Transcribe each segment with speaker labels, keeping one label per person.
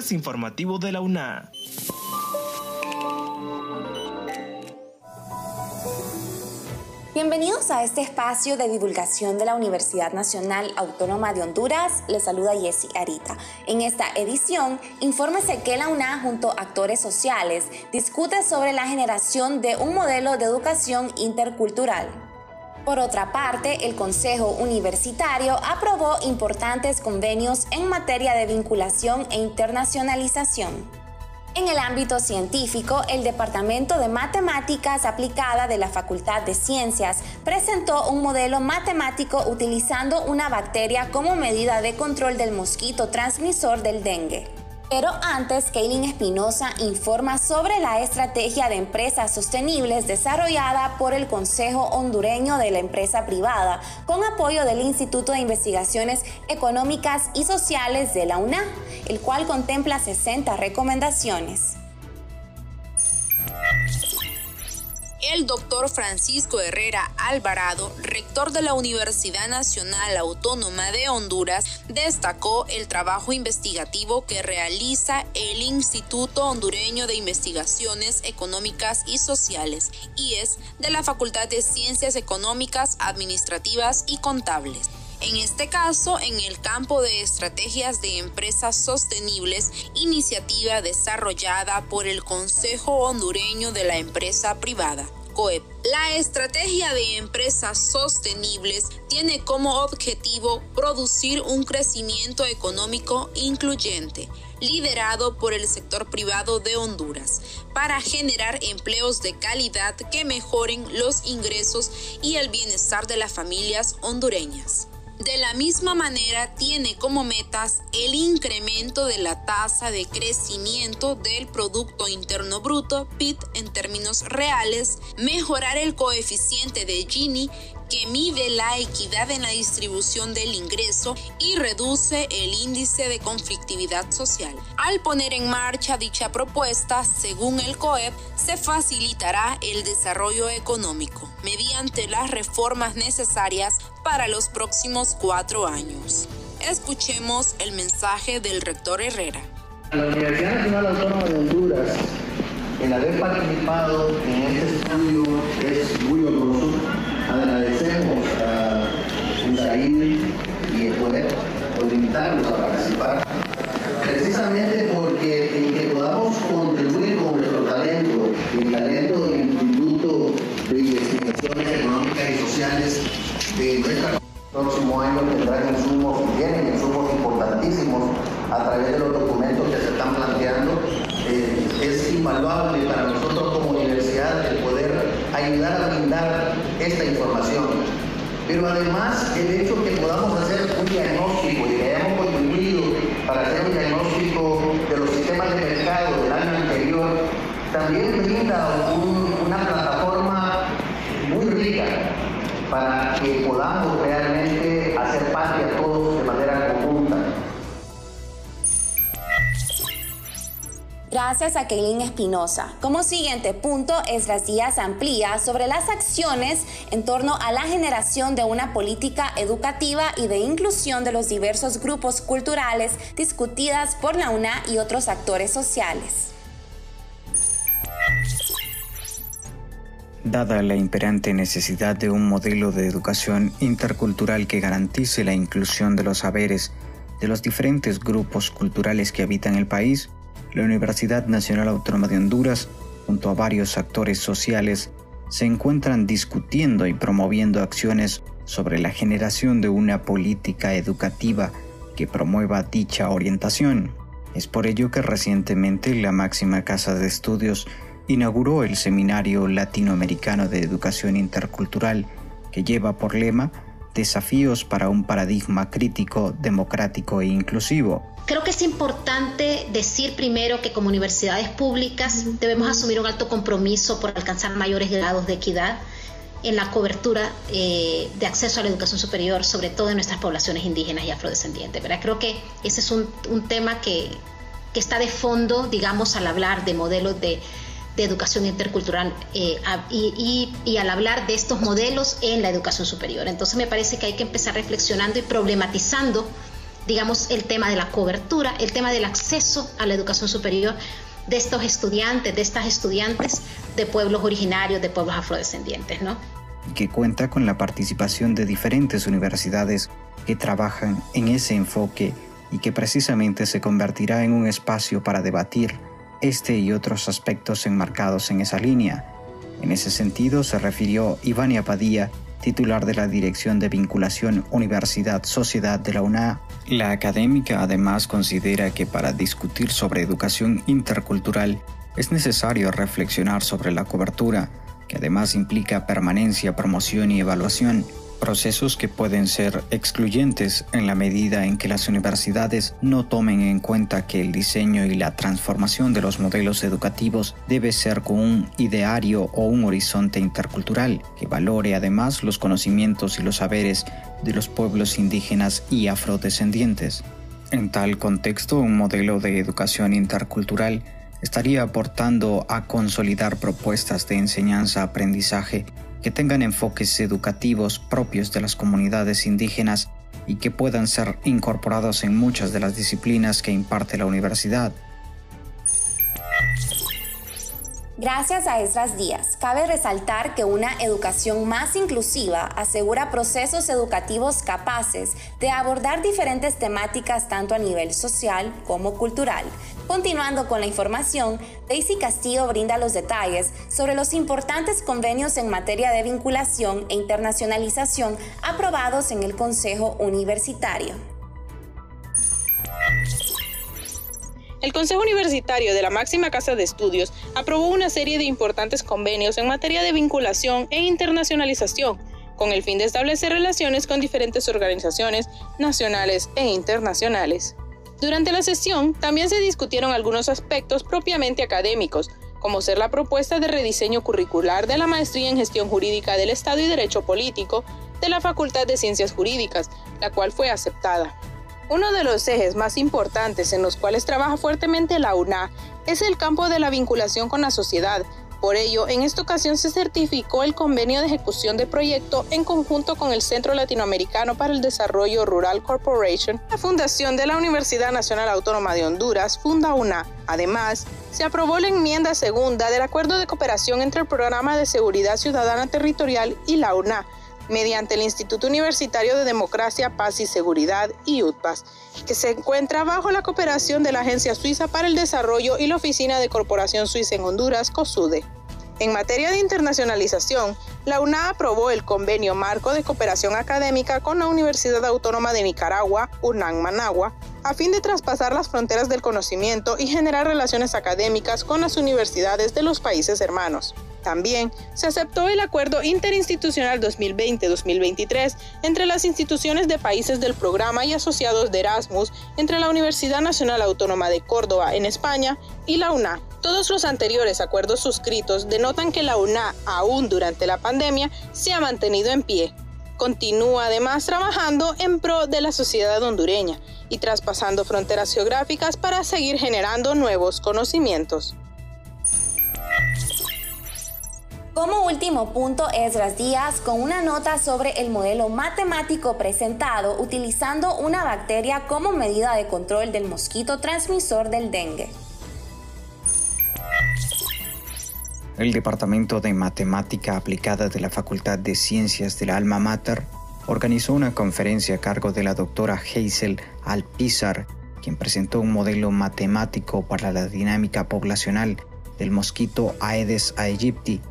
Speaker 1: informativo de la UNA.
Speaker 2: Bienvenidos a este espacio de divulgación de la Universidad Nacional Autónoma de Honduras. Les saluda Jessie Arita. En esta edición, infórmese que la UNA junto a actores sociales discute sobre la generación de un modelo de educación intercultural. Por otra parte, el Consejo Universitario aprobó importantes convenios en materia de vinculación e internacionalización. En el ámbito científico, el Departamento de Matemáticas Aplicada de la Facultad de Ciencias presentó un modelo matemático utilizando una bacteria como medida de control del mosquito transmisor del dengue. Pero antes, Kaylin Espinosa informa sobre la estrategia de empresas sostenibles desarrollada por el Consejo Hondureño de la Empresa Privada con apoyo del Instituto de Investigaciones Económicas y Sociales de la UNA, el cual contempla 60 recomendaciones.
Speaker 3: El doctor Francisco Herrera Alvarado, rector de la Universidad Nacional Autónoma de Honduras, destacó el trabajo investigativo que realiza el Instituto Hondureño de Investigaciones Económicas y Sociales, IES, de la Facultad de Ciencias Económicas, Administrativas y Contables. En este caso, en el campo de estrategias de empresas sostenibles, iniciativa desarrollada por el Consejo Hondureño de la Empresa Privada. La estrategia de empresas sostenibles tiene como objetivo producir un crecimiento económico incluyente, liderado por el sector privado de Honduras, para generar empleos de calidad que mejoren los ingresos y el bienestar de las familias hondureñas. De la misma manera, tiene como metas el incremento de la tasa de crecimiento del Producto Interno Bruto, PIB en términos reales, mejorar el coeficiente de Gini que mide la equidad en la distribución del ingreso y reduce el índice de conflictividad social. Al poner en marcha dicha propuesta, según el COEP, se facilitará el desarrollo económico mediante las reformas necesarias para los próximos cuatro años. Escuchemos el mensaje del rector Herrera.
Speaker 4: La Universidad Nacional Autónoma de Honduras, el haber participado en a través de los documentos que se están planteando. Eh, es invaluable para nosotros como universidad el poder ayudar a brindar esta información. Pero además el hecho que podamos hacer un diagnóstico y que hayamos contribuido para hacer un diagnóstico de los sistemas de mercado del año anterior, también brinda una plataforma muy rica para que podamos
Speaker 2: Gracias a Keilin Espinosa. Como siguiente punto, Esdras Díaz amplía sobre las acciones en torno a la generación de una política educativa y de inclusión de los diversos grupos culturales discutidas por la UNA y otros actores sociales.
Speaker 5: Dada la imperante necesidad de un modelo de educación intercultural que garantice la inclusión de los saberes de los diferentes grupos culturales que habitan el país, la Universidad Nacional Autónoma de Honduras, junto a varios actores sociales, se encuentran discutiendo y promoviendo acciones sobre la generación de una política educativa que promueva dicha orientación. Es por ello que recientemente la máxima casa de estudios inauguró el Seminario Latinoamericano de Educación Intercultural, que lleva por lema Desafíos para un paradigma crítico, democrático e inclusivo,
Speaker 6: Creo que es importante decir primero que como universidades públicas debemos asumir un alto compromiso por alcanzar mayores grados de equidad en la cobertura eh, de acceso a la educación superior, sobre todo en nuestras poblaciones indígenas y afrodescendientes. ¿verdad? Creo que ese es un, tema que, está de fondo, digamos, al hablar de modelos de, educación intercultural eh, y, y, al hablar de estos modelos en la educación superior. Entonces me parece que hay que empezar reflexionando y problematizando digamos, el tema de la cobertura, el tema del acceso a la educación superior de estos estudiantes, de estas estudiantes de pueblos originarios, de pueblos afrodescendientes, ¿no?
Speaker 5: Que cuenta con la participación de diferentes universidades que trabajan en ese enfoque y que precisamente se convertirá en un espacio para debatir este y otros aspectos enmarcados en esa línea. En ese sentido se refirió Ivania Padilla, titular de la Dirección de Vinculación Universidad-Sociedad de la UNA. La académica además considera que para discutir sobre educación intercultural es necesario reflexionar sobre la cobertura, que además implica permanencia, promoción y evaluación, procesos que pueden ser excluyentes en la medida en que las universidades no tomen en cuenta que el diseño y la transformación de los modelos educativos debe ser con un ideario o un horizonte intercultural que valore además los conocimientos y los saberes de los pueblos indígenas y afrodescendientes. En tal contexto, un modelo de educación intercultural estaría aportando a consolidar propuestas de enseñanza-aprendizaje que tengan enfoques educativos propios de las comunidades indígenas y que puedan ser incorporados en muchas de las disciplinas que imparte la universidad.
Speaker 2: Gracias a Esdras Díaz, cabe resaltar que una educación más inclusiva asegura procesos educativos capaces de abordar diferentes temáticas tanto a nivel social como cultural. Continuando con la información, Daisy Castillo brinda los detalles sobre los importantes convenios en materia de vinculación e internacionalización aprobados en el Consejo Universitario.
Speaker 7: El Consejo Universitario de la máxima casa de estudios aprobó una serie de importantes convenios en materia de vinculación e internacionalización, con el fin de establecer relaciones con diferentes organizaciones nacionales e internacionales. Durante la sesión también se discutieron algunos aspectos propiamente académicos, como ser la propuesta de rediseño curricular de la Maestría en Gestión Jurídica del Estado y Derecho Político de la Facultad de Ciencias Jurídicas, la cual fue aceptada. Uno de los ejes más importantes en los cuales trabaja fuertemente la UNA es el campo de la vinculación con la sociedad. Por ello, en esta ocasión se certificó el convenio de ejecución de proyecto en conjunto con el Centro Latinoamericano para el Desarrollo Rural Corporation, la Fundación de la Universidad Nacional Autónoma de Honduras, Funda UNA. Además, se aprobó la enmienda segunda del Acuerdo de Cooperación entre el Programa de Seguridad Ciudadana Territorial y la UNA, mediante el Instituto Universitario de Democracia, Paz y Seguridad, IUTPAS, que se encuentra bajo la cooperación de la Agencia Suiza para el Desarrollo y la Oficina de Corporación Suiza en Honduras, COSUDE. En materia de internacionalización, la UNA aprobó el convenio marco de cooperación académica con la Universidad Autónoma de Nicaragua, UNAM Managua, a fin de traspasar las fronteras del conocimiento y generar relaciones académicas con las universidades de los países hermanos. También se aceptó el Acuerdo Interinstitucional 2020-2023 entre las instituciones de países del programa y asociados de Erasmus entre la Universidad Nacional Autónoma de Córdoba en España y la UNA. Todos los anteriores acuerdos suscritos denotan que la UNA, aún durante la pandemia, se ha mantenido en pie. Continúa además trabajando en pro de la sociedad hondureña y traspasando fronteras geográficas para seguir generando nuevos conocimientos.
Speaker 2: Como último punto, Esdras Díaz con una nota sobre el modelo matemático presentado utilizando una bacteria como medida de control del mosquito transmisor del dengue.
Speaker 5: El Departamento de Matemática Aplicada de la Facultad de Ciencias de la Alma Mater organizó una conferencia a cargo de la doctora Hazel Alpizar, quien presentó un modelo matemático para la dinámica poblacional del mosquito Aedes aegypti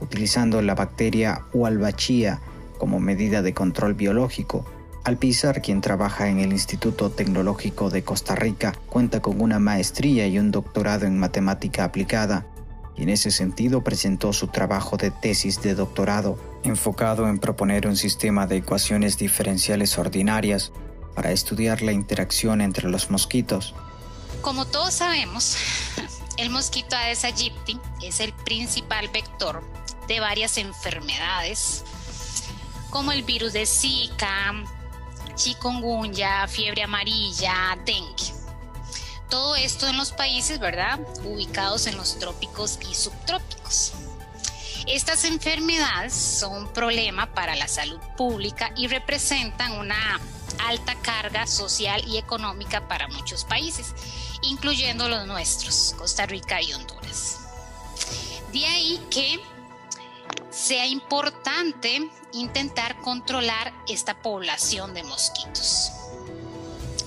Speaker 5: utilizando la bacteria Walbachia como medida de control biológico. Alpizar, quien trabaja en el Instituto Tecnológico de Costa Rica, cuenta con una maestría y un doctorado en matemática aplicada, y en ese sentido presentó su trabajo de tesis de doctorado, enfocado en proponer un sistema de ecuaciones diferenciales ordinarias para estudiar la interacción entre los mosquitos.
Speaker 8: Como todos sabemos, el mosquito Aedes aegypti es el principal vector de varias enfermedades, como el virus de Zika, chikungunya, fiebre amarilla, dengue. Todo esto en los países, ¿verdad? Ubicados en los trópicos y subtrópicos. Estas enfermedades son un problema para la salud pública y representan una alta carga social y económica para muchos países, incluyendo los nuestros, Costa Rica y Honduras. De ahí que sea importante intentar controlar esta población de mosquitos.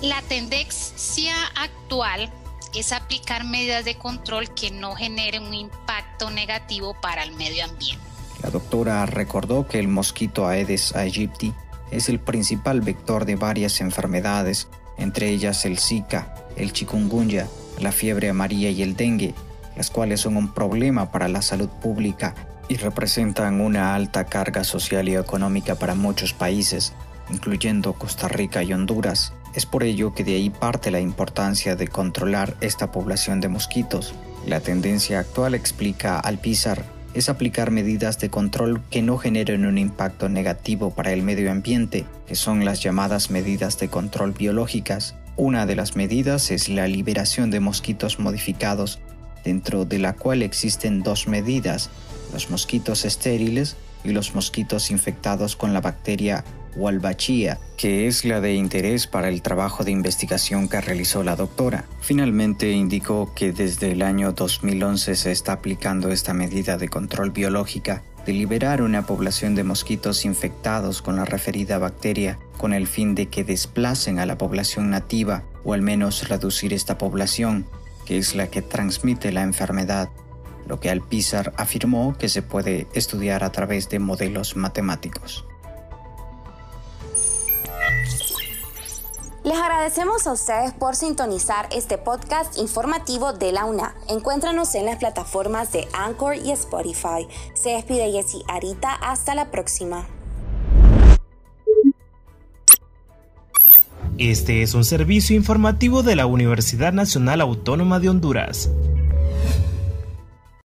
Speaker 8: La tendencia actual es aplicar medidas de control que no generen un impacto negativo para el medio ambiente.
Speaker 5: La doctora recordó que el mosquito Aedes aegypti es el principal vector de varias enfermedades, entre ellas el Zika, el chikungunya, la fiebre amarilla y el dengue, las cuales son un problema para la salud pública y representan una alta carga social y económica para muchos países, incluyendo Costa Rica y Honduras. Es por ello que de ahí parte la importancia de controlar esta población de mosquitos. La tendencia actual, explica Alpizar, es aplicar medidas de control que no generen un impacto negativo para el medio ambiente, que son las llamadas medidas de control biológicas. Una de las medidas es la liberación de mosquitos modificados, dentro de la cual existen dos medidas, los mosquitos estériles y los mosquitos infectados con la bacteria Walbachia, que es la de interés para el trabajo de investigación que realizó la doctora. Finalmente indicó que desde el año 2011 se está aplicando esta medida de control biológica de liberar una población de mosquitos infectados con la referida bacteria con el fin de que desplacen a la población nativa o al menos reducir esta población, que es la que transmite la enfermedad, lo que Alpizar afirmó que se puede estudiar a través de modelos matemáticos.
Speaker 2: Les agradecemos a ustedes por sintonizar este podcast informativo de la UNA. Encuéntranos en las plataformas de Anchor y Spotify. Se despide Jessy Arita. Hasta la próxima.
Speaker 1: Este es un servicio informativo de la Universidad Nacional Autónoma de Honduras.